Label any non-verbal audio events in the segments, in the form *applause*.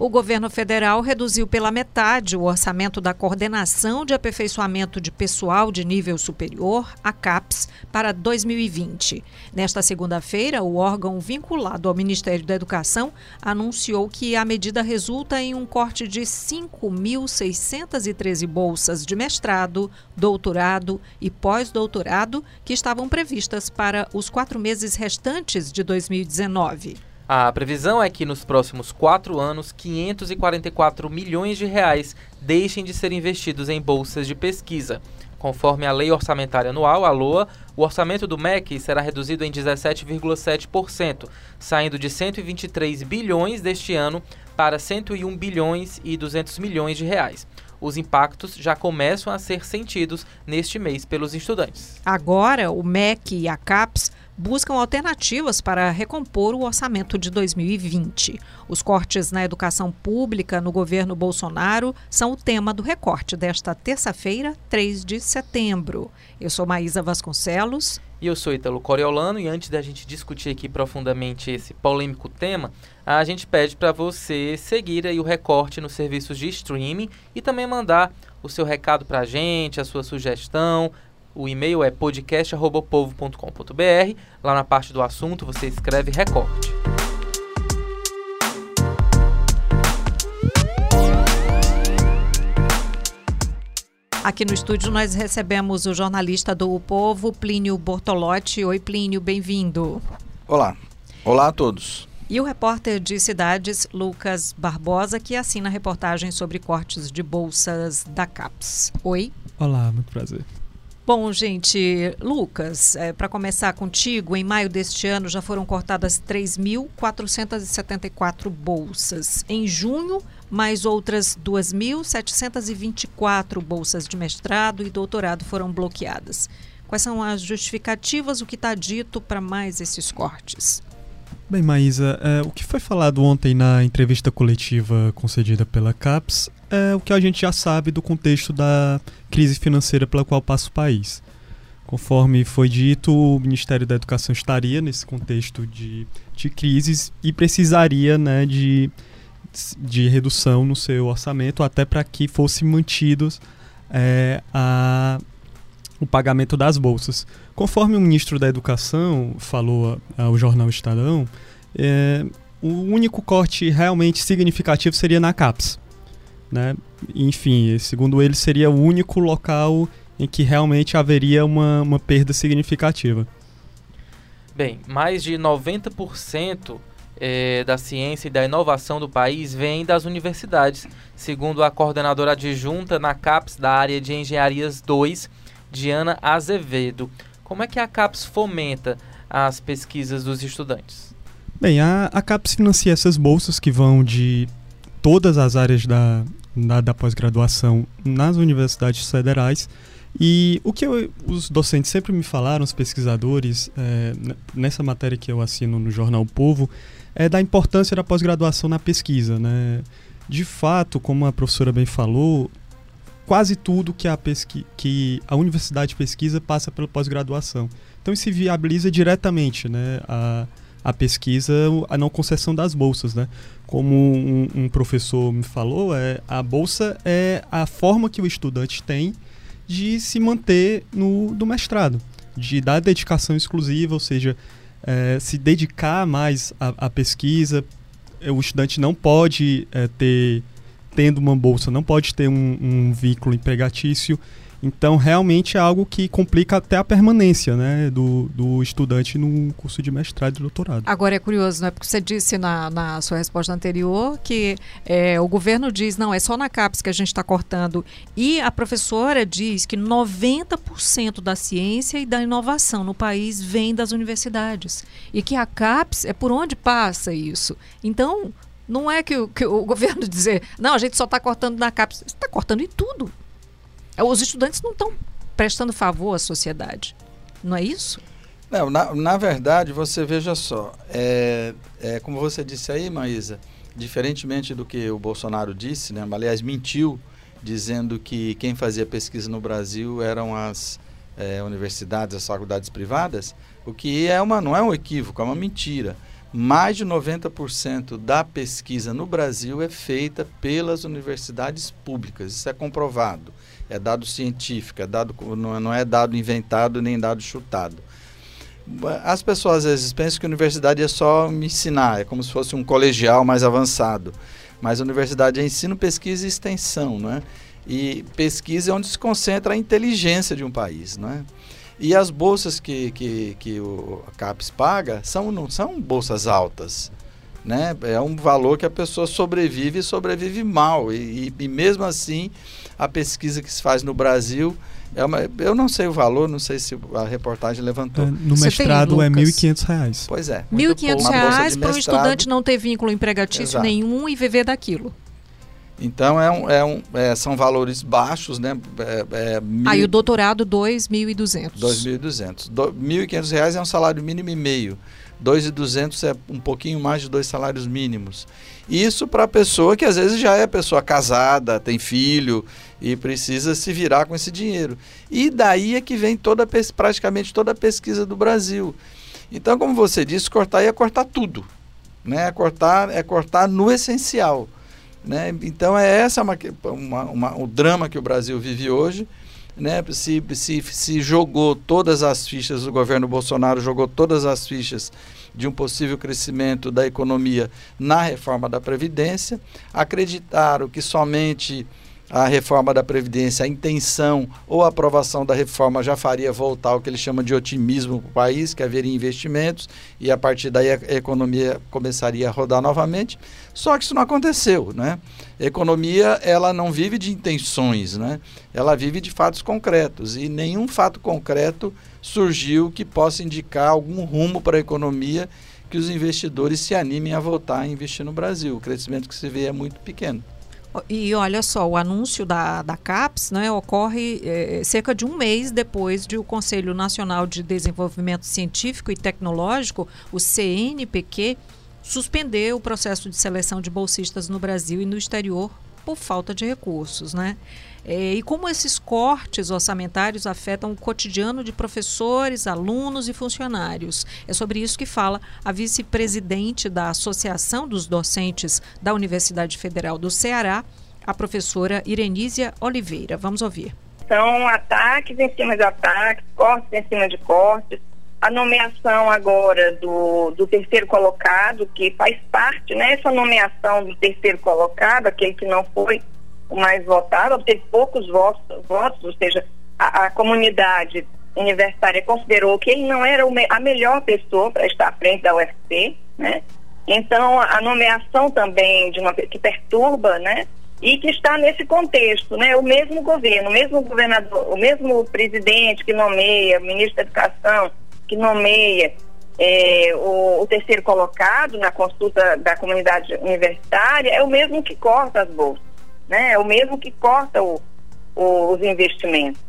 O governo federal reduziu pela metade o orçamento da Coordenação de Aperfeiçoamento de Pessoal de Nível Superior, a CAPES, para 2020. Nesta segunda-feira, o órgão vinculado ao Ministério da Educação anunciou que a medida resulta em um corte de 5.613 bolsas de mestrado, doutorado e pós-doutorado que estavam previstas para os quatro meses restantes de 2019. A previsão é que nos próximos quatro anos, 544 milhões de reais deixem de ser investidos em bolsas de pesquisa. Conforme a Lei Orçamentária Anual, a LOA, o orçamento do MEC será reduzido em 17,7%, saindo de 123 bilhões deste ano para 101 bilhões e 200 milhões de reais. Os impactos já começam a ser sentidos neste mês pelos estudantes. Agora, o MEC e a CAPES buscam alternativas para recompor o orçamento de 2020. Os cortes na educação pública no governo Bolsonaro são o tema do recorte desta terça-feira, 3 de setembro. Eu sou Maísa Vasconcelos. E eu sou Italo Coriolano. E antes da gente discutir aqui profundamente esse polêmico tema, a gente pede para você seguir aí o recorte nos serviços de streaming e também mandar o seu recado para a gente, a sua sugestão, o e-mail é podcast.povo.com.br. Lá na parte do assunto você escreve recorte. Aqui no estúdio nós recebemos o jornalista do o Povo, Plínio Bortolotti. Oi, Plínio, bem-vindo. Olá. Olá a todos. E o repórter de cidades, Lucas Barbosa, que assina a reportagem sobre cortes de bolsas da CAPES. Oi. Olá, muito prazer. Bom, gente, Lucas, é, para começar contigo, em maio deste ano já foram cortadas 3.474 bolsas. Em junho, mais outras 2.724 bolsas de mestrado e doutorado foram bloqueadas. Quais são as justificativas, o que está dito para mais esses cortes? Bem, Maísa, é, o que foi falado ontem na entrevista coletiva concedida pela CAPES é o que a gente já sabe do contexto da crise financeira pela qual passa o país. Conforme foi dito, o Ministério da Educação estaria nesse contexto de, de crises e precisaria né, de, de redução no seu orçamento até para que fosse mantidos é, a, o pagamento das bolsas. Conforme o ministro da Educação falou ao jornal Estadão, é, o único corte realmente significativo seria na CAPES. Né? Enfim, segundo ele, seria o único local em que realmente haveria uma, uma perda significativa. Bem, mais de 90% é, da ciência e da inovação do país vem das universidades, segundo a coordenadora adjunta na CAPES da área de Engenharias 2, Diana Azevedo. Como é que a CAPES fomenta as pesquisas dos estudantes? Bem, a, a CAPES financia essas bolsas que vão de todas as áreas da, da, da pós-graduação nas universidades federais. E o que eu, os docentes sempre me falaram, os pesquisadores, é, nessa matéria que eu assino no jornal Povo, é da importância da pós-graduação na pesquisa. Né? De fato, como a professora bem falou, quase tudo que a, pesqui que a universidade pesquisa passa pela pós-graduação. Então isso viabiliza diretamente né, a, a pesquisa, a não concessão das bolsas, né? Como um, um, professor me falou, é, a bolsa é a forma que o estudante tem de se manter no do mestrado, de dar dedicação exclusiva, ou seja, é, se dedicar mais à, pesquisa. O estudante não pode é, ter, tendo uma bolsa, não pode ter um, um vínculo empregatício então, realmente é algo que complica até a permanência né, do, do estudante no curso de mestrado e doutorado. Agora é curioso, né? Porque você disse na, na sua resposta anterior que é, o governo diz, não, é só na CAPES que a gente está cortando. E a professora diz que 90% da ciência e da inovação no país vem das universidades. E que a CAPES é por onde passa isso. Então, não é que o, que o *laughs* governo dizer, não, a gente só está cortando na CAPES. Está cortando em tudo. Os estudantes não estão prestando favor à sociedade. Não é isso? Não, na, na verdade, você veja só, é, é, como você disse aí, Maísa, diferentemente do que o Bolsonaro disse, né, aliás, mentiu, dizendo que quem fazia pesquisa no Brasil eram as é, universidades, as faculdades privadas, o que é uma, não é um equívoco, é uma mentira. Mais de 90% da pesquisa no Brasil é feita pelas universidades públicas. Isso é comprovado. É dado científico, é dado, não é dado inventado nem dado chutado. As pessoas às vezes pensam que a universidade é só me ensinar, é como se fosse um colegial mais avançado. Mas a universidade é ensino, pesquisa e extensão, né? E pesquisa é onde se concentra a inteligência de um país, né? E as bolsas que, que, que o CAPES paga são, não são bolsas altas. Né? É um valor que a pessoa sobrevive e sobrevive mal. E, e, e mesmo assim, a pesquisa que se faz no Brasil é uma, eu não sei o valor, não sei se a reportagem levantou. É, no Você mestrado tem, é R$ 1.500. Pois é. R$ 1.500 para um estudante não ter vínculo empregatício Exato. nenhum e viver daquilo. Então é um, é um, é, são valores baixos, né? É, é mil... Aí o doutorado 2.200. 2.200. R$ 1.500 é um salário mínimo e meio. 2.200 é um pouquinho mais de dois salários mínimos. Isso para a pessoa que às vezes já é pessoa casada, tem filho e precisa se virar com esse dinheiro. E daí é que vem toda praticamente toda a pesquisa do Brasil. Então, como você disse, cortar é cortar tudo, né? É cortar é cortar no essencial. Né? Então é essa uma, uma, uma, o drama que o Brasil vive hoje. Né? Se, se, se jogou todas as fichas, o governo Bolsonaro jogou todas as fichas de um possível crescimento da economia na reforma da Previdência, acreditaram que somente a reforma da Previdência, a intenção ou a aprovação da reforma já faria voltar o que ele chama de otimismo para o país, que haveria investimentos e a partir daí a economia começaria a rodar novamente. Só que isso não aconteceu, né? A economia, ela não vive de intenções, né? Ela vive de fatos concretos e nenhum fato concreto surgiu que possa indicar algum rumo para a economia que os investidores se animem a voltar a investir no Brasil. O crescimento que se vê é muito pequeno. E olha só, o anúncio da, da CAPES né, ocorre é, cerca de um mês depois de o Conselho Nacional de Desenvolvimento Científico e Tecnológico, o CNPq, suspender o processo de seleção de bolsistas no Brasil e no exterior por falta de recursos. Né? É, e como esses cortes orçamentários afetam o cotidiano de professores, alunos e funcionários. É sobre isso que fala a vice-presidente da Associação dos Docentes da Universidade Federal do Ceará, a professora Irenísia Oliveira. Vamos ouvir. São ataques em cima de ataques, cortes em cima de cortes. A nomeação agora do, do terceiro colocado, que faz parte, né? Essa nomeação do terceiro colocado, aquele que não foi mais votado, obteve poucos votos, votos ou seja, a, a, comunidade universitária considerou que ele não era a melhor pessoa para estar à frente da UFC, né? Então, a nomeação também de uma que perturba, né? E que está nesse contexto, né? O mesmo governo, o mesmo governador, o mesmo presidente que nomeia, o ministro da Educação que nomeia é, o, o, terceiro colocado na consulta da comunidade universitária, é o mesmo que corta as bolsas né? É o mesmo que corta o, o, os investimentos.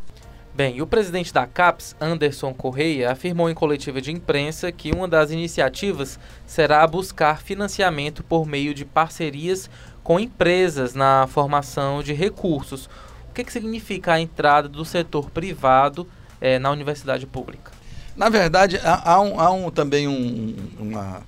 Bem, o presidente da CAPES, Anderson Correia, afirmou em coletiva de imprensa que uma das iniciativas será buscar financiamento por meio de parcerias com empresas na formação de recursos. O que, que significa a entrada do setor privado eh, na universidade pública? Na verdade, há, há, um, há um, também um, uma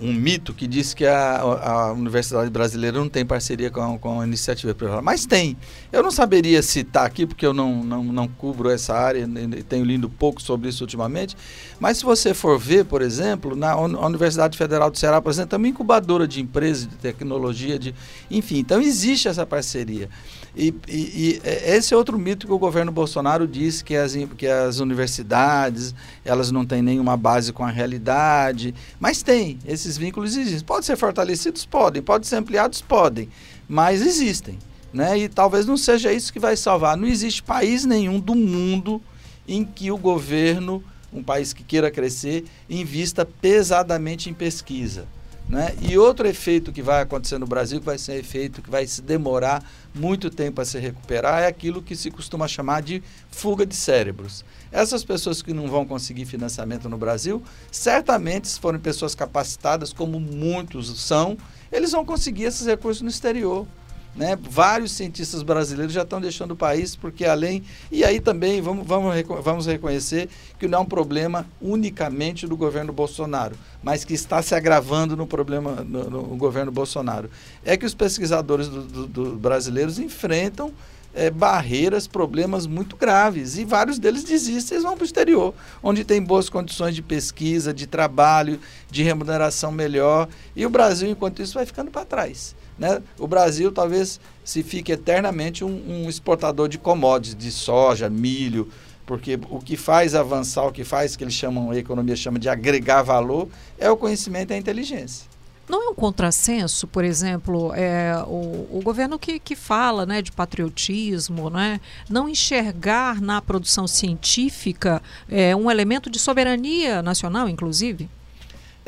um mito que diz que a, a Universidade Brasileira não tem parceria com, com a iniciativa privada. Mas tem. Eu não saberia citar aqui, porque eu não, não, não cubro essa área, tenho lido pouco sobre isso ultimamente. Mas se você for ver, por exemplo, na Universidade Federal do Ceará, por exemplo, é uma incubadora de empresas, de tecnologia, de, enfim. Então existe essa parceria. E, e, e, é, esse é outro mito que o governo Bolsonaro diz que as, que as universidades elas não têm nenhuma base com a realidade, mas tem, esses vínculos existem. Podem ser fortalecidos? Podem. Podem ser ampliados? Podem. Mas existem. Né? E talvez não seja isso que vai salvar. Não existe país nenhum do mundo em que o governo, um país que queira crescer, invista pesadamente em pesquisa. Né? E outro efeito que vai acontecer no Brasil, que vai ser um efeito que vai se demorar muito tempo a se recuperar, é aquilo que se costuma chamar de fuga de cérebros. Essas pessoas que não vão conseguir financiamento no Brasil, certamente, se forem pessoas capacitadas, como muitos são, eles vão conseguir esses recursos no exterior. Né? Vários cientistas brasileiros já estão deixando o país porque além e aí também vamos, vamos, vamos reconhecer que não é um problema unicamente do governo Bolsonaro, mas que está se agravando no problema no, no governo Bolsonaro. É que os pesquisadores do, do, do brasileiros enfrentam é, barreiras, problemas muito graves. E vários deles desistem e vão para o exterior, onde tem boas condições de pesquisa, de trabalho, de remuneração melhor. E o Brasil, enquanto isso, vai ficando para trás. Né? O Brasil talvez se fique eternamente um, um exportador de commodities, de soja, milho, porque o que faz avançar, o que faz que eles chamam, a economia chama de agregar valor, é o conhecimento e a inteligência. Não é um contrassenso, por exemplo, é, o, o governo que, que fala né, de patriotismo, né, não enxergar na produção científica é, um elemento de soberania nacional, inclusive?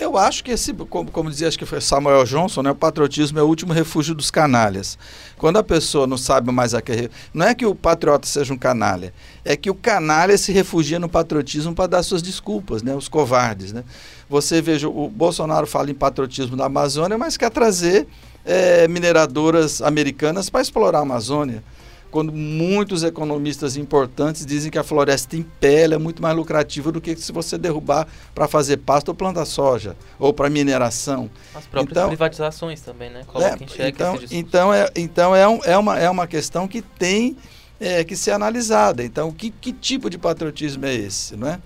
Eu acho que esse, como, como, dizia, acho que foi Samuel Johnson, né, o patriotismo é o último refúgio dos canalhas. Quando a pessoa não sabe mais a que. Não é que o patriota seja um canalha, é que o canalha se refugia no patriotismo para dar suas desculpas, né, os covardes. Né? Você veja, o Bolsonaro fala em patriotismo da Amazônia, mas quer trazer é, mineradoras americanas para explorar a Amazônia. Quando muitos economistas importantes dizem que a floresta em pé é muito mais lucrativa do que se você derrubar para fazer pasto ou plantar soja, ou para mineração. As próprias então, privatizações também, né? Coloca é, em xeque então, então, é, então é, um, é, uma, é uma questão que tem é, que ser analisada. Então, que, que tipo de patriotismo é esse, não é?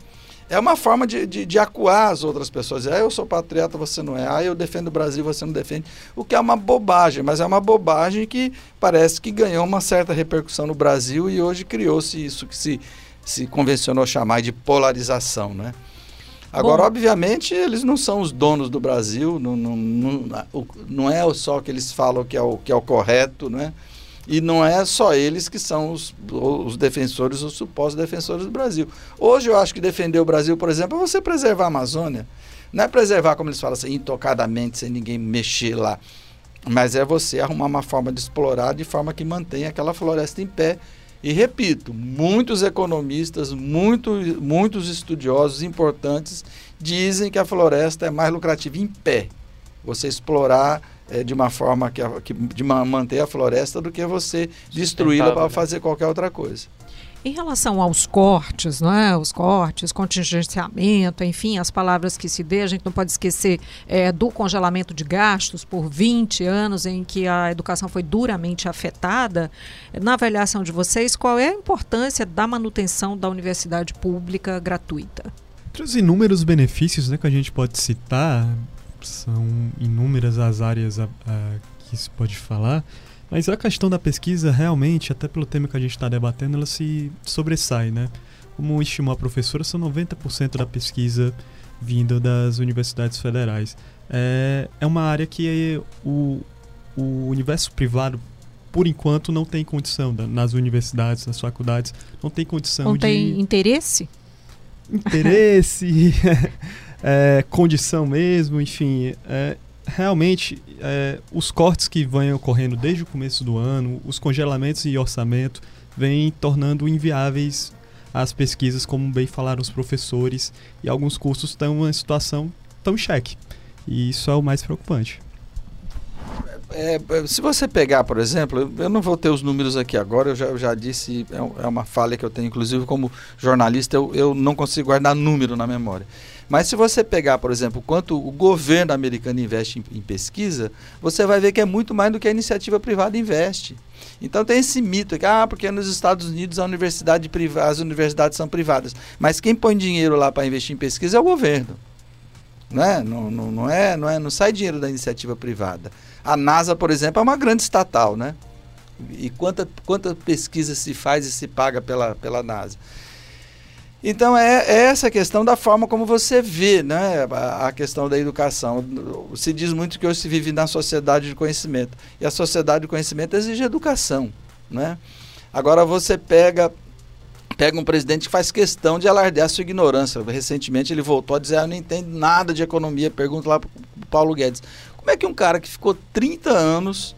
É uma forma de, de, de, acuar as outras pessoas. Ah, eu sou patriota, você não é. Ah, eu defendo o Brasil, você não defende. O que é uma bobagem, mas é uma bobagem que parece que ganhou uma certa repercussão no Brasil e hoje criou-se isso que se, se convencionou chamar de polarização, né? Agora, Bom, obviamente, eles não são os donos do Brasil, não, não, não, não é só que eles falam que é o, que é o correto, né? E não é só eles que são os, os defensores, os supostos defensores do Brasil. Hoje eu acho que defender o Brasil, por exemplo, é você preservar a Amazônia. Não é preservar, como eles falam assim, intocadamente, sem ninguém mexer lá. Mas é você arrumar uma forma de explorar de forma que mantenha aquela floresta em pé. E repito, muitos economistas, muito, muitos estudiosos importantes dizem que a floresta é mais lucrativa em pé. Você explorar é, de uma forma que, que de manter a floresta do que você destruí-la para né? fazer qualquer outra coisa. Em relação aos cortes, é? os cortes, contingenciamento, enfim, as palavras que se dê, a gente não pode esquecer é, do congelamento de gastos por 20 anos em que a educação foi duramente afetada. Na avaliação de vocês, qual é a importância da manutenção da universidade pública gratuita? Entre os inúmeros benefícios né, que a gente pode citar, são inúmeras as áreas a, a, que se pode falar, mas a questão da pesquisa realmente, até pelo tema que a gente está debatendo, ela se sobressai, né? Como estimou a professora, são 90% da pesquisa vindo das universidades federais. É, é uma área que o, o universo privado, por enquanto, não tem condição, nas universidades, nas faculdades, não tem condição não de... Não tem interesse? Interesse... *laughs* é, condição mesmo, enfim. É, realmente, é, os cortes que vêm ocorrendo desde o começo do ano, os congelamentos e orçamento, vêm tornando inviáveis as pesquisas, como bem falaram os professores, e alguns cursos estão em situação tão em xeque. E isso é o mais preocupante. É, é, se você pegar, por exemplo, eu não vou ter os números aqui agora, eu já, eu já disse, é, é uma falha que eu tenho, inclusive como jornalista, eu, eu não consigo guardar número na memória. Mas se você pegar, por exemplo, quanto o governo americano investe em, em, pesquisa, você vai ver que é muito mais do que a iniciativa privada investe. Então tem esse mito que, ah, porque nos Estados Unidos universidade as universidades são privadas. Mas quem põe dinheiro lá para investir em pesquisa é o governo. Não, é? Não, não, não, é, não é? Não sai dinheiro da iniciativa privada. A NASA, por exemplo, é uma grande estatal, né? E quanta, quanta pesquisa se faz e se paga pela, pela NASA? Então é, é, essa questão da forma como você vê né, a, a, questão da educação. Se diz muito que hoje se vive na sociedade de conhecimento. E a sociedade de conhecimento exige educação. Né? Agora você pega, pega um presidente que faz questão de alardear sua ignorância. Recentemente ele voltou a dizer, ah, eu não entendo nada de economia. Pergunta lá para Paulo Guedes. Como é que um cara que ficou 30 anos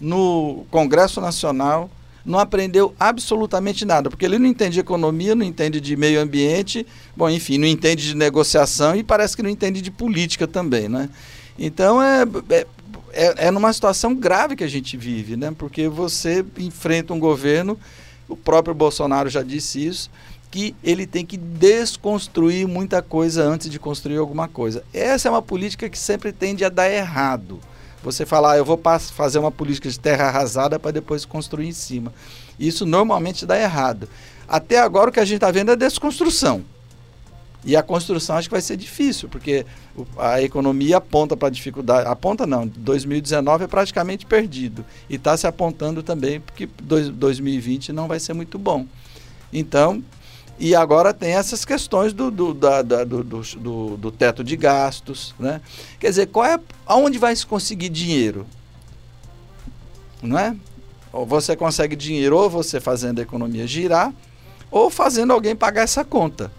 no Congresso Nacional não aprendeu absolutamente nada, porque ele não entende de economia, não entende de meio ambiente, bom, enfim, não entende de negociação e parece que não entende de política também, né? Então é, é, é, é numa situação grave que a gente vive, né? Porque você enfrenta um governo, o próprio Bolsonaro já disse isso, que ele tem que desconstruir muita coisa antes de construir alguma coisa. Essa é uma política que sempre tende a dar errado. Você falar, ah, eu vou fazer uma política de terra arrasada para depois construir em cima. Isso normalmente dá errado. Até agora o que a gente está vendo é desconstrução. E a construção acho que vai ser difícil, porque a economia aponta para dificuldade. Aponta não, 2019 é praticamente perdido. E está se apontando também, porque 2020 não vai ser muito bom. Então, e agora tem essas questões do, do, da, da, do, do, do, teto de gastos. Né? Quer dizer, qual é, aonde vai se conseguir dinheiro? Não é? Ou você consegue dinheiro ou você fazendo a economia girar, ou fazendo alguém pagar essa conta.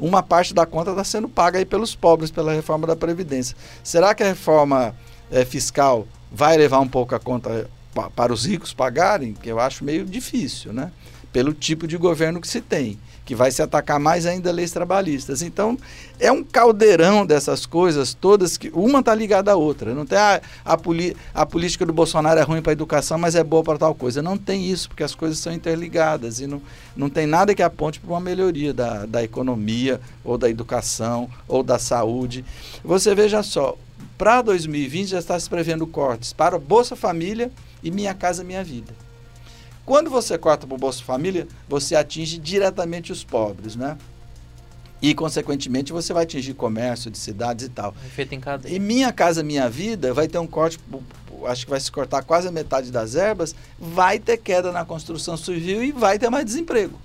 Uma parte da conta está sendo paga aí pelos pobres pela reforma da Previdência. Será que a reforma é, fiscal vai levar um pouco a conta para os ricos pagarem? Que eu acho meio difícil, né? Pelo tipo de governo que se tem que vai se atacar mais ainda leis trabalhistas. Então, é um caldeirão dessas coisas todas que uma está ligada à outra. Não tem a, a, poli, a política do Bolsonaro é ruim para a educação, mas é boa para tal coisa. Não tem isso, porque as coisas são interligadas e não, não tem nada que aponte para uma melhoria da, da economia, ou da educação, ou da saúde. Você veja só, para 2020 já está se prevendo cortes para Bolsa Família e Minha Casa Minha Vida. Quando você corta para o Bolsa Família, você atinge diretamente os pobres, né? E, consequentemente, você vai atingir comércio de cidades e tal. Efeito em cadeia. E Minha Casa Minha Vida vai ter um corte, acho que vai se cortar quase a metade das verbas, vai ter queda na construção civil e vai ter mais desemprego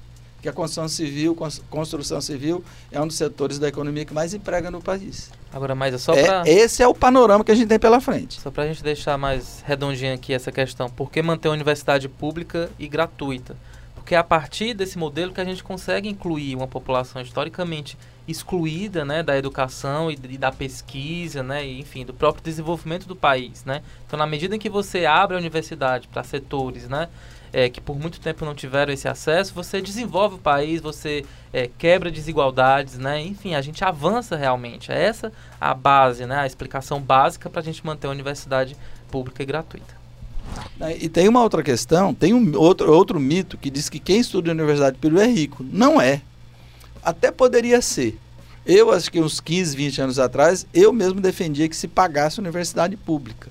que a construção civil, construção civil é um dos setores da economia que mais emprega no país. Agora, mas é só é, para... Esse é o panorama que a gente tem pela frente. Só para a gente deixar mais redondinha aqui essa questão. Por que manter a universidade pública e gratuita? Porque é a partir desse modelo que a gente consegue incluir uma população historicamente excluída né, da educação e, e da pesquisa, né, e, enfim, do próprio desenvolvimento do país. Né? Então, na medida em que você abre a universidade para setores né, é, que por muito tempo não tiveram esse acesso, você desenvolve o país, você é, quebra desigualdades, né? Enfim, a gente avança realmente. É essa a base, né? A explicação básica para a gente manter a universidade pública e gratuita. E tem uma outra questão, tem um outro, outro mito que diz que quem estuda em universidade pública é rico. Não é. Até poderia ser. Eu, acho que uns 15, 20 anos atrás, eu mesmo defendia que se pagasse universidade pública.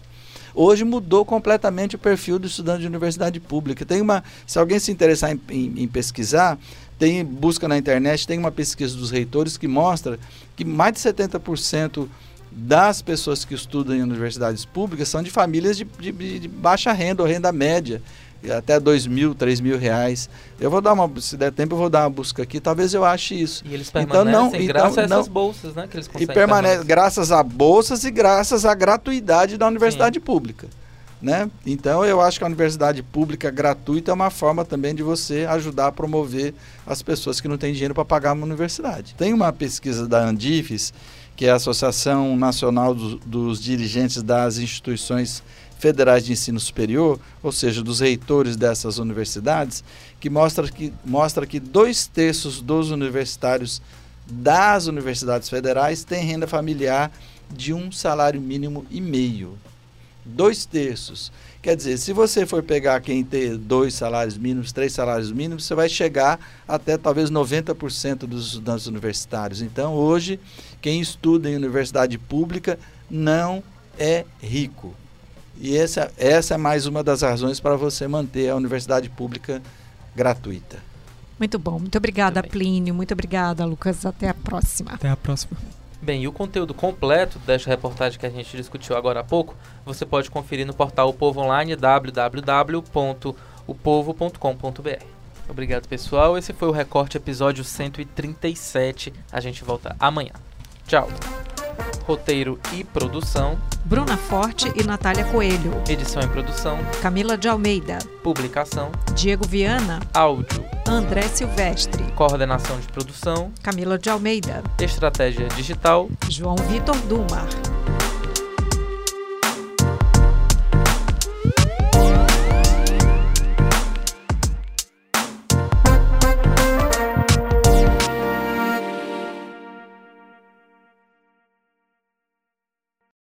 Hoje mudou completamente o perfil do estudante de universidade pública. Tem uma, se alguém se interessar em, em, em pesquisar, tem busca na internet, tem uma pesquisa dos reitores que mostra que mais de 70% das pessoas que estudam em universidades públicas são de famílias de, de, de baixa renda ou renda média até dois mil, três mil reais. Eu vou dar uma, se der tempo, eu vou dar uma busca aqui. Talvez eu ache isso. E eles permanecem então, não, graças então, a essas não, bolsas, né? Que eles conseguem. E permanece graças a bolsas e graças à gratuidade da universidade Sim. pública. Né? Então eu acho que a universidade pública gratuita é uma forma também de você ajudar a promover as pessoas que não têm dinheiro para pagar uma universidade. Tem uma pesquisa da Andifes, que é a Associação Nacional dos, dos Dirigentes das Instituições federais de ensino superior, ou seja, dos reitores dessas universidades, que mostra que, mostra que dois terços dos universitários das universidades federais têm renda familiar de um salário mínimo e meio. Dois terços. Quer dizer, se você for pegar quem tem dois salários mínimos, três salários mínimos, você vai chegar até talvez 90% dos estudantes universitários. Então, hoje, quem estuda em universidade pública não é rico. E essa, essa é mais uma das razões para você manter a universidade pública gratuita. Muito bom. Muito obrigada, Plínio. Muito obrigada, Lucas. Até a próxima. Até a próxima. Bem, e o conteúdo completo desta reportagem que a gente discutiu agora há pouco, você pode conferir no portal O Povo Online, www.opovo.com.br. Obrigado, pessoal. Esse foi o Recorte episódio 137. A gente volta amanhã. Tchau. Roteiro e produção: Bruna Forte e Natália Coelho. Edição e produção: Camila de Almeida. Publicação: Diego Viana. Áudio: André Silvestre. Coordenação de produção: Camila de Almeida. Estratégia digital: João Vitor Dumar.